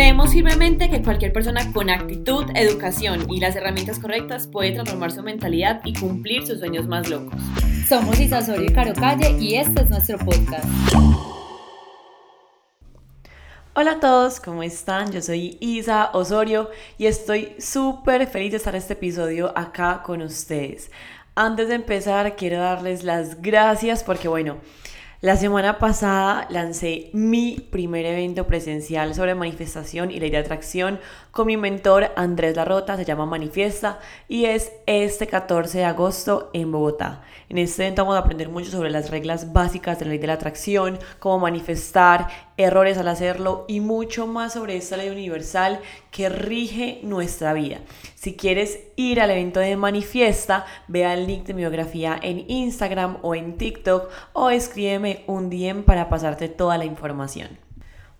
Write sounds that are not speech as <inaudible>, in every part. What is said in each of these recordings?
Creemos firmemente que cualquier persona con actitud, educación y las herramientas correctas puede transformar su mentalidad y cumplir sus sueños más locos. Somos Isa Osorio y Caro Calle y este es nuestro podcast. Hola a todos, ¿cómo están? Yo soy Isa Osorio y estoy súper feliz de estar en este episodio acá con ustedes. Antes de empezar, quiero darles las gracias porque, bueno, la semana pasada lancé mi primer evento presencial sobre manifestación y ley de atracción con mi mentor Andrés Larrota, se llama Manifiesta y es este 14 de agosto en Bogotá. En este evento vamos a aprender mucho sobre las reglas básicas de la ley de la atracción, cómo manifestar, errores al hacerlo y mucho más sobre esta ley universal que rige nuestra vida. Si quieres ir al evento de Manifiesta, vea el link de mi biografía en Instagram o en TikTok o escríbeme un DM para pasarte toda la información.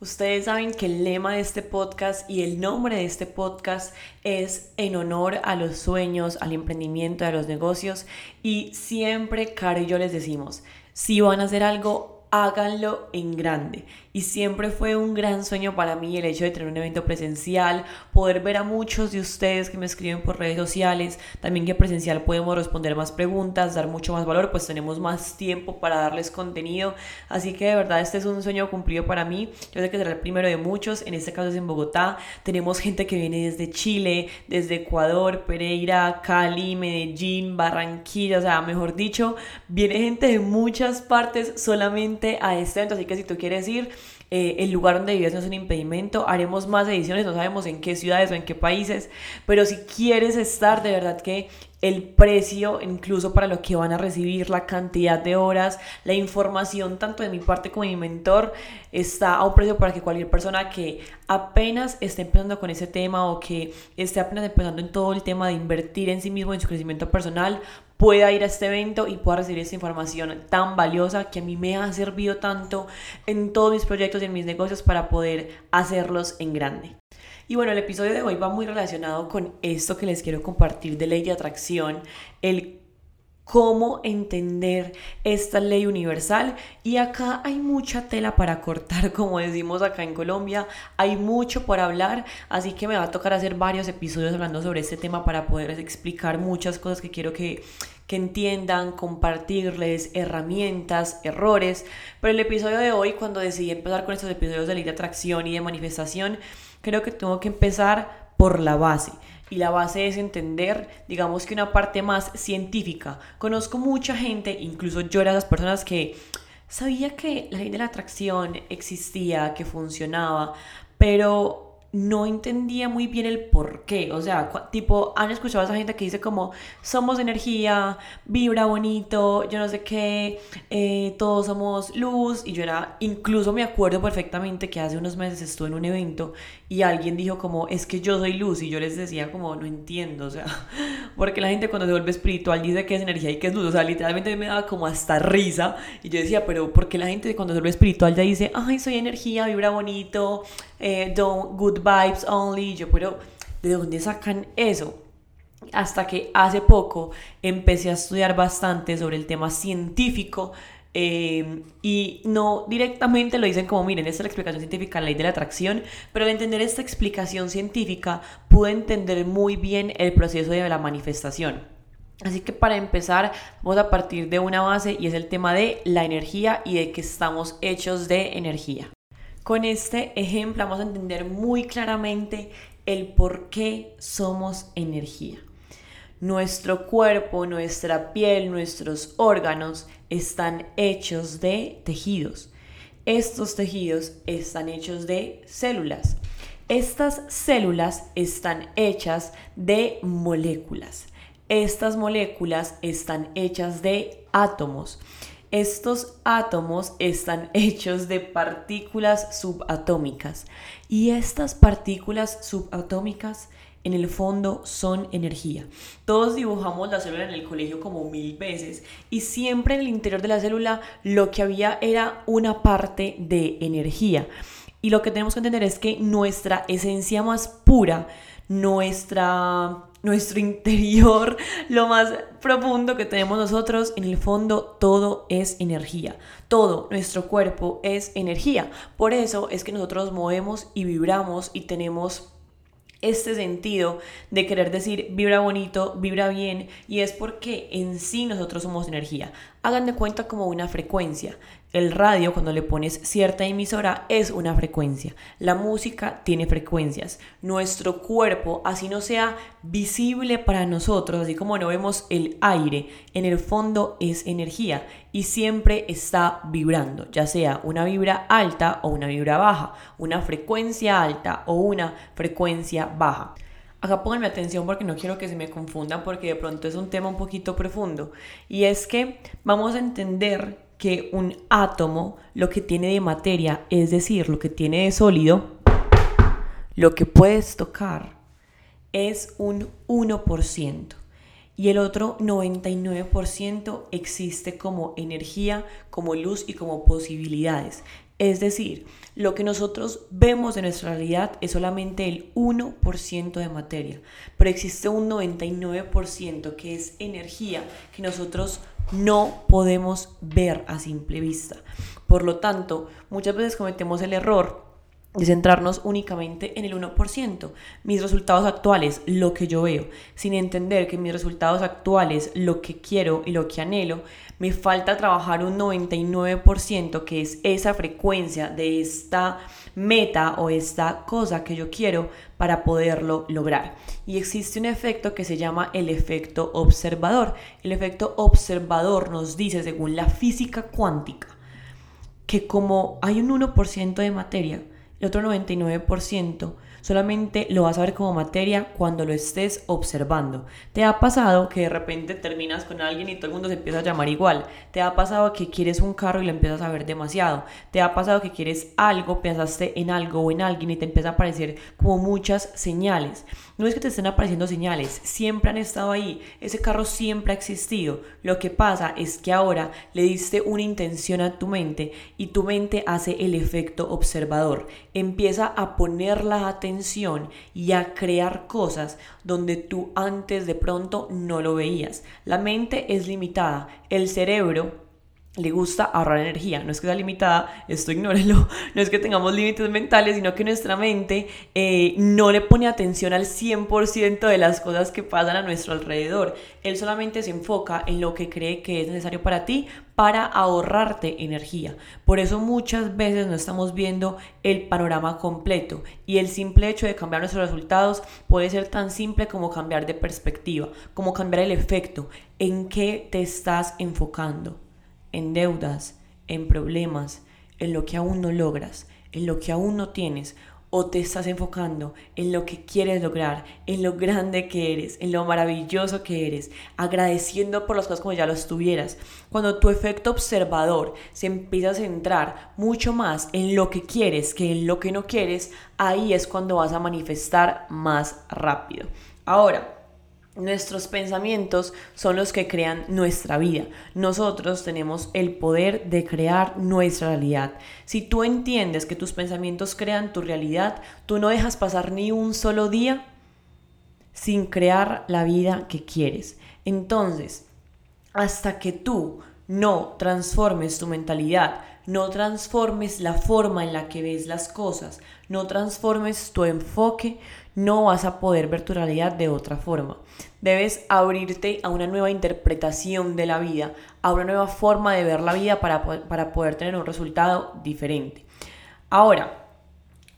Ustedes saben que el lema de este podcast y el nombre de este podcast es en honor a los sueños, al emprendimiento, a los negocios y siempre, Caro y yo les decimos, si van a hacer algo, háganlo en grande. Y siempre fue un gran sueño para mí el hecho de tener un evento presencial, poder ver a muchos de ustedes que me escriben por redes sociales, también que presencial podemos responder más preguntas, dar mucho más valor, pues tenemos más tiempo para darles contenido, así que de verdad este es un sueño cumplido para mí, yo sé que será el primero de muchos, en este caso es en Bogotá, tenemos gente que viene desde Chile, desde Ecuador, Pereira, Cali, Medellín, Barranquilla, o sea, mejor dicho, viene gente de muchas partes solamente a este evento, así que si tú quieres ir, eh, el lugar donde vives no es un impedimento. Haremos más ediciones, no sabemos en qué ciudades o en qué países, pero si quieres estar, de verdad que el precio, incluso para lo que van a recibir, la cantidad de horas, la información, tanto de mi parte como de mi mentor, está a un precio para que cualquier persona que apenas esté empezando con ese tema o que esté apenas empezando en todo el tema de invertir en sí mismo, en su crecimiento personal, pueda ir a este evento y pueda recibir esta información tan valiosa que a mí me ha servido tanto en todos mis proyectos y en mis negocios para poder hacerlos en grande. Y bueno, el episodio de hoy va muy relacionado con esto que les quiero compartir de ley de atracción, el cómo entender esta ley universal. Y acá hay mucha tela para cortar <laughs> como decimos acá en Colombia hay mucho por hablar así que me va a tocar hacer varios episodios hablando sobre este tema para poderles explicar muchas cosas que quiero que, que entiendan, compartirles herramientas, errores. Pero el episodio de hoy cuando decidí empezar con estos episodios de ley de atracción y de manifestación creo que tengo que empezar por la base. Y la base es entender, digamos que una parte más científica. Conozco mucha gente, incluso yo era de las personas que sabía que la ley de la atracción existía, que funcionaba, pero no entendía muy bien el por qué. O sea, tipo, han escuchado a esa gente que dice como, somos energía, vibra bonito, yo no sé qué, eh, todos somos luz. Y yo era, incluso me acuerdo perfectamente que hace unos meses estuve en un evento y alguien dijo como, es que yo soy luz. Y yo les decía como, no entiendo, o sea, <laughs> porque la gente cuando se vuelve espiritual dice que es energía y que es luz. O sea, literalmente me daba como hasta risa. Y yo decía, pero ¿por qué la gente cuando se vuelve espiritual ya dice, ay, soy energía, vibra bonito, eh, don't, good vibes only? Yo, pero ¿de dónde sacan eso? Hasta que hace poco empecé a estudiar bastante sobre el tema científico eh, y no directamente lo dicen como, miren, esta es la explicación científica, la ley de la atracción, pero al entender esta explicación científica pude entender muy bien el proceso de la manifestación. Así que para empezar, vamos a partir de una base y es el tema de la energía y de que estamos hechos de energía. Con este ejemplo vamos a entender muy claramente el por qué somos energía. Nuestro cuerpo, nuestra piel, nuestros órganos están hechos de tejidos. Estos tejidos están hechos de células. Estas células están hechas de moléculas. Estas moléculas están hechas de átomos. Estos átomos están <laughs> hechos de partículas subatómicas y estas partículas subatómicas en el fondo son energía. Todos dibujamos la célula en el colegio como mil veces y siempre en el interior de la célula lo que había era una parte de energía. Y lo que tenemos que entender es que nuestra esencia más pura, nuestra nuestro interior, <laughs> lo más profundo que tenemos nosotros, en el fondo todo es energía. Todo nuestro cuerpo es energía. Por eso es que nosotros movemos y vibramos y tenemos este sentido de querer decir vibra bonito, vibra bien, y es porque en sí nosotros somos energía. Hagan de cuenta como una frecuencia. El radio, cuando le pones cierta emisora, es una frecuencia. La música tiene frecuencias. Nuestro cuerpo, así no sea visible para nosotros, así como no vemos el aire, en el fondo es energía y siempre está vibrando, ya sea una vibra alta o una vibra baja, una frecuencia alta o una frecuencia baja. Acá pónganme atención porque no quiero que se me confundan porque de pronto es un tema un poquito profundo. Y es que vamos a entender que un átomo lo que tiene de materia, es decir, lo que tiene de sólido, lo que puedes tocar es un 1% y el otro 99% existe como energía, como luz y como posibilidades. Es decir, lo que nosotros vemos en nuestra realidad es solamente el 1% de materia, pero existe un 99% que es energía que nosotros no podemos ver a simple vista. Por lo tanto, muchas veces cometemos el error de centrarnos únicamente en el 1%, mis resultados actuales, lo que yo veo, sin entender que mis resultados actuales, lo que quiero y lo que anhelo, me falta trabajar un 99% que es esa frecuencia de esta meta o esta cosa que yo quiero para poderlo lograr. Y existe un efecto que se llama el efecto observador. El efecto observador nos dice, según la física cuántica, que como hay un 1% de materia, el otro 99% solamente lo vas a ver como materia cuando lo estés observando. ¿Te ha pasado que de repente terminas con alguien y todo el mundo se empieza a llamar igual? ¿Te ha pasado que quieres un carro y lo empiezas a ver demasiado? ¿Te ha pasado que quieres algo, pensaste en algo o en alguien y te empieza a aparecer como muchas señales? No es que te estén apareciendo señales, siempre han estado ahí, ese carro siempre ha existido. Lo que pasa es que ahora le diste una intención a tu mente y tu mente hace el efecto observador. Empieza a poner la atención y a crear cosas donde tú antes de pronto no lo veías. La mente es limitada, el cerebro le gusta ahorrar energía. No es que sea limitada, esto ignórelo. <laughs> No es que tengamos límites mentales, sino que nuestra mente eh, no le pone atención al 100% de las cosas que pasan a nuestro alrededor. Él solamente se enfoca en lo que cree que es necesario para ti para ahorrarte energía. Por eso muchas veces no estamos viendo el panorama completo y el simple hecho de cambiar nuestros resultados puede ser tan simple como cambiar de perspectiva, como cambiar el efecto, en qué te estás enfocando en deudas, en problemas, en lo que aún no logras, en lo que aún no tienes, o te estás enfocando en lo que quieres lograr, en lo grande que eres, en lo maravilloso que eres, agradeciendo por las cosas como ya lo estuvieras. Cuando tu efecto observador se empieza a centrar mucho más en lo que quieres que en lo que no quieres, ahí es cuando vas a manifestar más rápido. Ahora, Nuestros pensamientos son los que crean nuestra vida. Nosotros tenemos el poder de crear nuestra realidad. Si tú entiendes que tus pensamientos crean tu realidad, tú no dejas pasar ni un solo día sin crear la vida que quieres. Entonces, hasta que tú no transformes tu mentalidad, no transformes la forma en la que ves las cosas, no transformes tu enfoque, no vas a poder ver tu realidad de otra forma. Debes abrirte a una nueva interpretación de la vida, a una nueva forma de ver la vida para, para poder tener un resultado diferente. Ahora,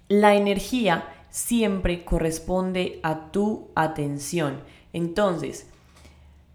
la energía siempre corresponde a tu atención. Entonces,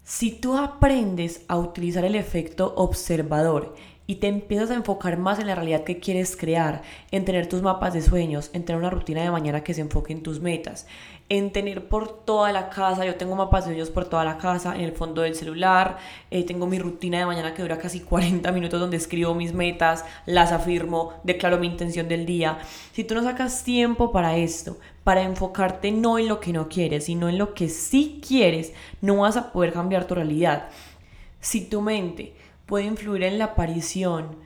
si tú aprendes a utilizar el efecto observador y te empiezas a enfocar más en la realidad que quieres crear, en tener tus mapas de sueños, en tener una rutina de mañana que se enfoque en tus metas, en tener por toda la casa, yo tengo mapas de sueños por toda la casa, en el fondo del celular, eh, tengo mi rutina de mañana que dura casi <laughs> 40 minutos donde escribo mis metas, las afirmo, declaro mi intención del día. Si tú no sacas tiempo para esto, para enfocarte no en lo que no quieres, sino en lo que sí quieres, no vas a poder cambiar tu realidad. Si tu mente puede influir en la aparición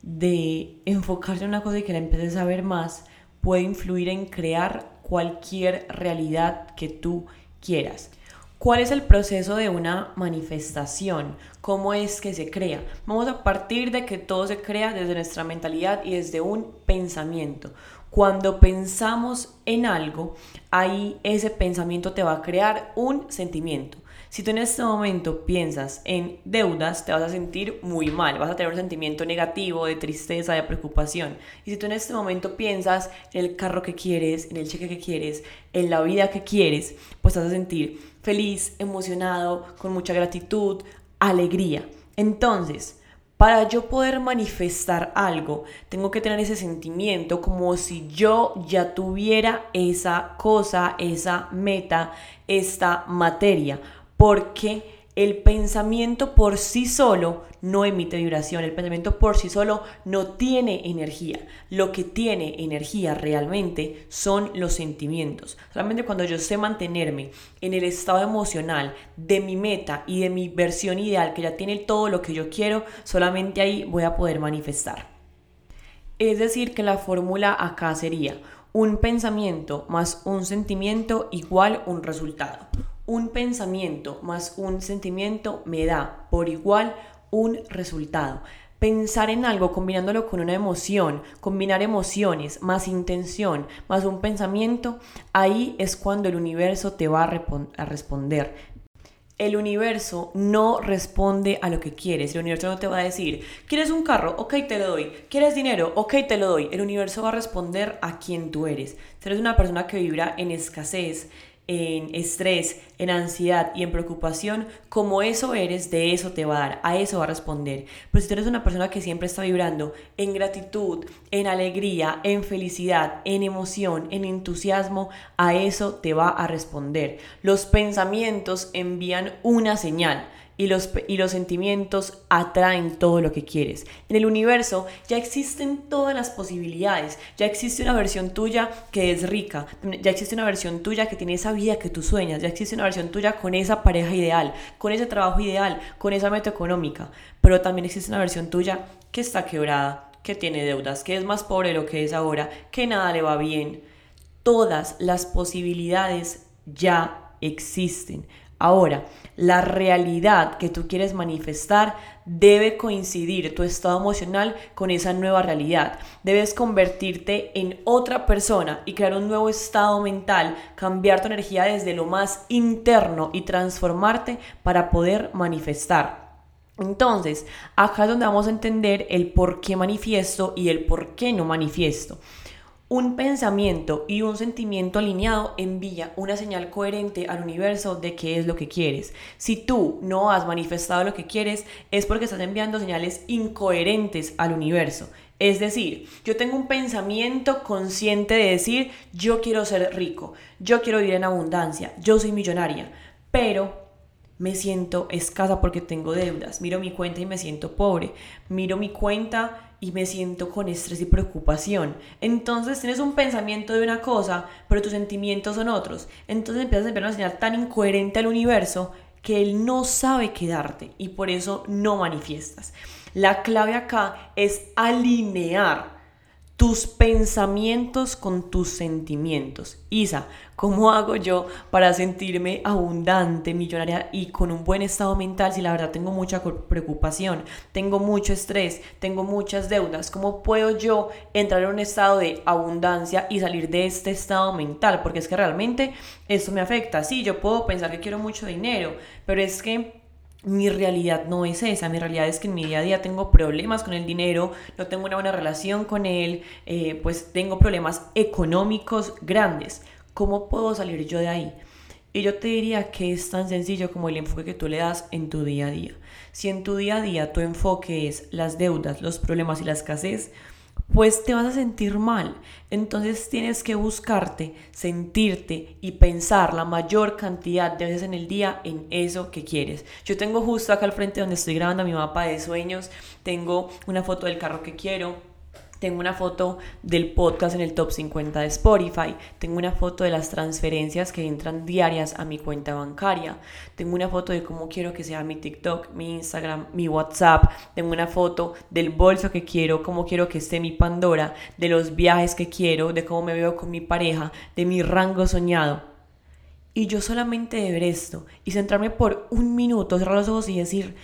de enfocarse en una cosa y que la empieces a ver más, puede influir en crear cualquier realidad que tú quieras. ¿Cuál es el proceso de una manifestación? ¿Cómo es que se crea? Vamos a partir de que todo se crea desde nuestra mentalidad y desde un pensamiento. Cuando pensamos en algo, ahí ese pensamiento te va a crear un sentimiento. Si tú en este momento piensas en deudas, te vas a sentir muy mal, vas a tener un sentimiento negativo, de tristeza, de preocupación. Y si tú en este momento piensas en el carro que quieres, en el cheque que quieres, en la vida que quieres, pues vas a sentir feliz, emocionado, con mucha gratitud, alegría. Entonces, para yo poder manifestar algo, tengo que tener ese sentimiento como si yo ya tuviera esa cosa, esa meta, esta materia porque el pensamiento por sí solo no emite vibración, el pensamiento por sí solo no tiene energía. Lo que tiene energía realmente son los sentimientos. Solamente cuando yo sé mantenerme en el estado emocional de mi meta y de mi versión ideal, que ya tiene todo lo que yo quiero, solamente ahí voy a poder manifestar. Es decir, que la fórmula acá sería un pensamiento más un sentimiento igual un resultado un pensamiento más un sentimiento me da por igual un resultado. Pensar en algo combinándolo con una emoción, combinar emociones más intención más un pensamiento, ahí es cuando el universo te va a, responder. El universo no responde a lo que quieres. El universo no te va a decir, ¿quieres un carro? Ok, te lo doy. ¿Quieres dinero? Ok, te lo doy. El universo va a responder a quien tú eres. Si eres una persona que vibra en escasez, en estrés, en ansiedad y en preocupación, como eso eres, de eso te va a dar, a eso va a responder. Pero si tú eres una persona que siempre está vibrando en gratitud, en alegría, en felicidad, en emoción, en entusiasmo, a eso te va a responder. Los pensamientos envían una señal y los, y los sentimientos atraen todo lo que quieres. En el universo ya existen todas las posibilidades, ya existe una versión tuya que es rica, ya existe una versión tuya que tiene esa vida que tú sueñas, ya existe una versión tuya con esa pareja ideal, con ese trabajo ideal, con esa meta económica, pero también existe una versión tuya que está quebrada, que tiene deudas, que es más pobre de lo que es ahora, que nada le va bien. Todas las posibilidades ya existen. Ahora, la realidad que tú quieres manifestar debe coincidir tu estado emocional con esa nueva realidad. Debes convertirte en otra persona y crear un nuevo estado mental, cambiar tu energía desde lo más interno y transformarte para poder manifestar. Entonces, acá es donde vamos a entender el por qué manifiesto y el por qué no manifiesto. Un pensamiento y un sentimiento alineado envía una señal coherente al universo de qué es lo que quieres. Si tú no has manifestado lo que quieres, es porque estás enviando señales incoherentes al universo. Es decir, yo tengo un pensamiento consciente de decir, yo quiero ser rico, yo quiero vivir en abundancia, yo soy millonaria, pero me siento escasa porque tengo deudas, miro mi cuenta y me siento pobre, miro mi cuenta y me siento con estrés y preocupación. Entonces tienes un pensamiento de una cosa, pero tus sentimientos son otros. Entonces empiezas a enviar una señal tan incoherente al universo que él no sabe qué darte y por eso no manifiestas. La clave acá es alinear tus pensamientos con tus sentimientos. Isa, ¿cómo hago yo para sentirme abundante, millonaria y con un buen estado mental si la verdad tengo mucha preocupación, tengo mucho estrés, tengo muchas deudas? ¿Cómo puedo yo entrar en un estado de abundancia y salir de este estado mental? Porque es que realmente esto me afecta. Sí, yo puedo pensar que quiero mucho dinero, pero es que mi realidad no es esa, mi realidad es que en mi día a día tengo problemas con el dinero, no tengo una buena relación con él, eh, pues tengo problemas económicos grandes. ¿Cómo puedo salir yo de ahí? Y yo te diría que es tan sencillo como el enfoque que tú le das en tu día a día. Si en tu día a día tu enfoque es las deudas, los problemas y la escasez, pues te vas a sentir mal. Entonces tienes que buscarte, sentirte y pensar la mayor cantidad de veces en el día en eso que quieres. Yo tengo justo acá al frente donde estoy grabando mi mapa de sueños, tengo una foto del carro que quiero, tengo una foto del podcast en el top 50 de Spotify. Tengo una foto de las transferencias que entran diarias a mi cuenta bancaria. Tengo una foto de cómo quiero que sea mi TikTok, mi Instagram, mi WhatsApp. Tengo una foto del bolso que quiero, cómo quiero que esté mi Pandora, de los viajes que quiero, de cómo me veo con mi pareja, de mi rango soñado. Y yo solamente de ver esto y centrarme por un minuto, cerrar los ojos y decir,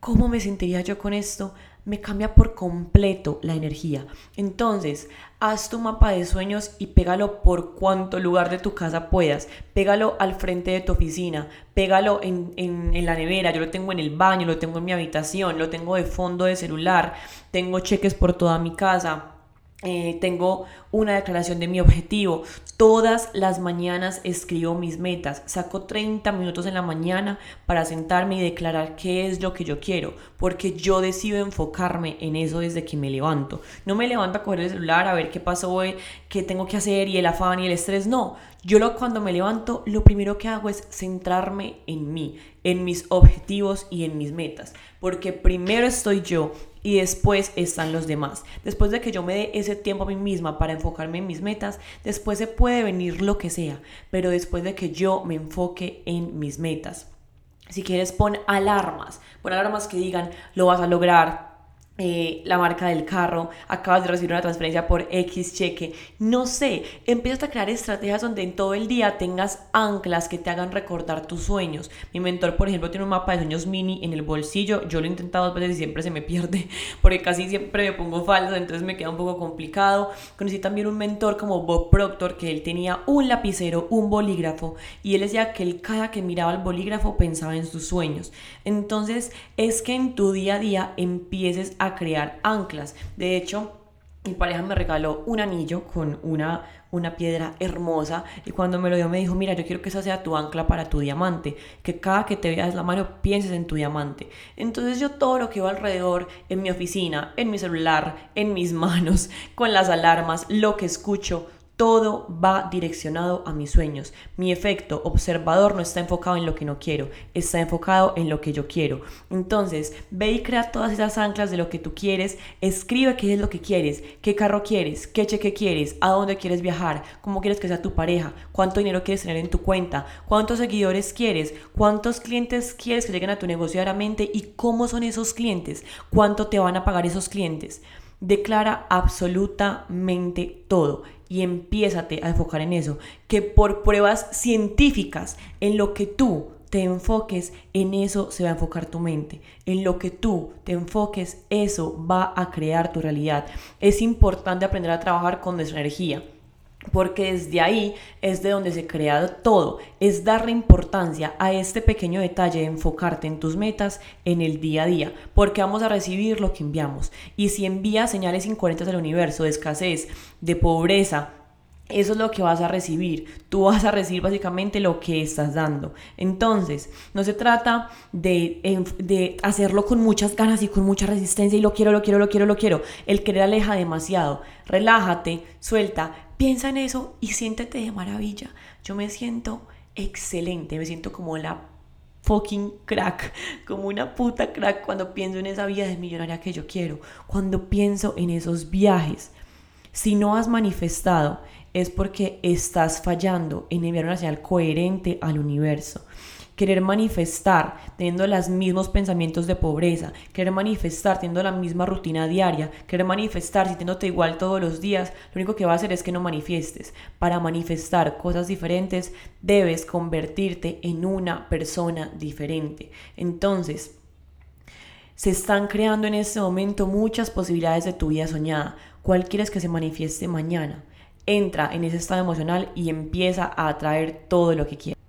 ¿cómo me sentiría yo con esto? Me cambia por completo la energía. Entonces, haz tu mapa de sueños y pégalo por cuanto lugar de tu casa puedas. Pégalo al frente de tu oficina, pégalo en, en, la nevera, yo lo tengo en el baño, lo tengo en mi habitación, lo tengo de fondo de celular, tengo cheques por toda mi casa eh, tengo una declaración de mi objetivo. Todas las mañanas escribo mis metas. Saco 30 minutos en la mañana para sentarme y declarar qué es lo que yo quiero, porque yo decido enfocarme en eso desde que me levanto. No me levanto a coger el celular a ver qué pasó hoy, qué tengo que hacer y el afán y el estrés. No, yo lo, cuando me levanto, lo primero que hago es centrarme en mí, en mis objetivos y en mis metas, porque primero estoy yo y después están los demás. Después de que yo me dé ese tiempo a mí misma para enfocarme en mis metas, después se puede venir lo que sea, pero después de que yo me enfoque en mis metas. Si quieres, pon alarmas, pon alarmas que digan, lo vas a lograr, eh, la marca del carro, acabas de recibir una transferencia por X cheque, no sé, empiezas a crear estrategias donde en todo el día tengas anclas que te hagan recordar tus sueños. Mi mentor, por ejemplo, tiene un mapa de sueños mini en el bolsillo, yo lo he intentado dos veces y siempre se me pierde, <laughs> porque casi siempre me pongo falso, entonces me queda un poco complicado. Conocí también un mentor como Bob Proctor, que él tenía un lapicero, un bolígrafo, y él decía que él cada que miraba el bolígrafo pensaba en sus sueños. Entonces, es que en tu día a día empieces a crear anclas. De hecho, mi pareja me regaló un anillo con una, una piedra hermosa y cuando me lo dio me dijo, mira, yo quiero que esa sea tu ancla para tu diamante, que cada que te veas la mano pienses en tu diamante. Entonces yo todo lo que veo alrededor, en mi oficina, en mi celular, en mis <laughs> manos, con las alarmas, lo que escucho, todo va direccionado a mis sueños. Mi efecto observador no está enfocado en lo que no quiero, está enfocado en lo que yo quiero. Entonces, ve y crea todas esas anclas de lo que tú quieres, escribe qué es lo que quieres, qué carro quieres, qué cheque quieres, a dónde quieres viajar, cómo quieres que sea tu pareja, cuánto dinero quieres tener en tu cuenta, cuántos seguidores quieres, cuántos clientes quieres que lleguen a tu negocio diariamente y cómo son esos clientes, cuánto te van a pagar esos clientes. Declara absolutamente todo y empiézate a enfocar en eso. Que por pruebas científicas, en lo que tú te enfoques, en eso se va a enfocar tu mente. En lo que tú te enfoques, eso va a crear tu realidad. Es importante aprender a trabajar con nuestra energía. Porque desde ahí es de donde se crea todo. Es darle importancia a este pequeño detalle de enfocarte en tus metas en el día a día. Porque vamos a recibir lo que enviamos. Y si envías señales incoherentes al universo de escasez, de pobreza, eso es lo que vas a recibir. Tú vas a recibir básicamente lo que estás dando. Entonces, no se trata de, de, hacerlo con muchas ganas y con mucha resistencia y lo quiero, lo quiero, lo quiero, lo quiero. El querer aleja demasiado. Relájate, suelta, Piensa en eso y siéntete de maravilla. Yo me siento excelente, me siento como la fucking crack, <laughs> como una puta crack cuando pienso en esa vida de millonaria que yo quiero, cuando pienso en esos viajes. Si no has manifestado es porque estás fallando en enviar una señal coherente al universo querer manifestar teniendo los mismos pensamientos de pobreza, querer manifestar teniendo la misma rutina diaria, querer manifestar sintiéndote igual todos los días, lo único que va a hacer es que no manifiestes. Para manifestar cosas diferentes debes convertirte en una persona diferente. Entonces, se están creando en este momento muchas posibilidades de tu vida soñada. ¿Cuál quieres que se manifieste mañana? Entra en ese estado emocional y empieza a atraer todo lo que quieres.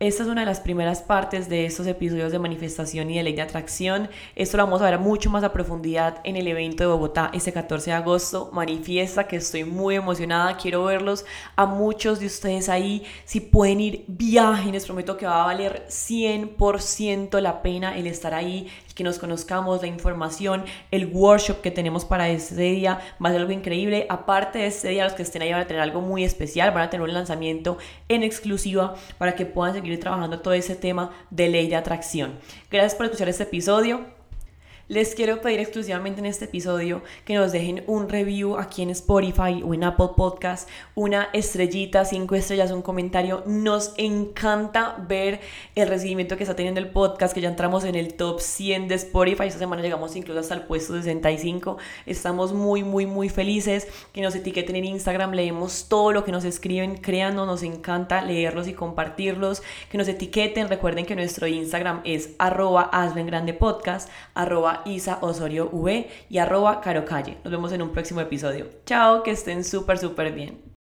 Esta es una de las primeras partes de estos episodios de manifestación y de ley de atracción. Esto lo vamos a ver mucho más a profundidad en el evento de Bogotá este 14 de agosto. Manifiesta que estoy muy emocionada. Quiero verlos a muchos de ustedes ahí. Si pueden ir, viajen. Les prometo que va a valer 100% la pena el estar ahí, que nos conozcamos, la información, el workshop que tenemos para este día va a ser algo increíble. Aparte de este día, los que estén ahí van a tener algo muy especial, van a tener un lanzamiento en exclusiva para que puedan seguir trabajando todo ese tema de ley de atracción. Gracias por escuchar este episodio. Les quiero pedir exclusivamente en este episodio que nos dejen un review aquí en Spotify o en Apple Podcast, una estrellita, cinco estrellas, un comentario. Nos encanta ver el recibimiento que está teniendo el podcast, que ya entramos en el top 100 de Spotify. Esta semana llegamos incluso hasta el puesto 65. Estamos muy, muy, muy felices. Que nos etiqueten en Instagram, leemos todo lo que nos escriben, créanos, nos encanta leerlos y compartirlos. Que nos etiqueten, recuerden que nuestro Instagram es arroba hazlo grande podcast, arroba Isa Osorio V y arroba Caro Calle. Nos vemos en un próximo episodio. Chao, que estén súper, súper bien.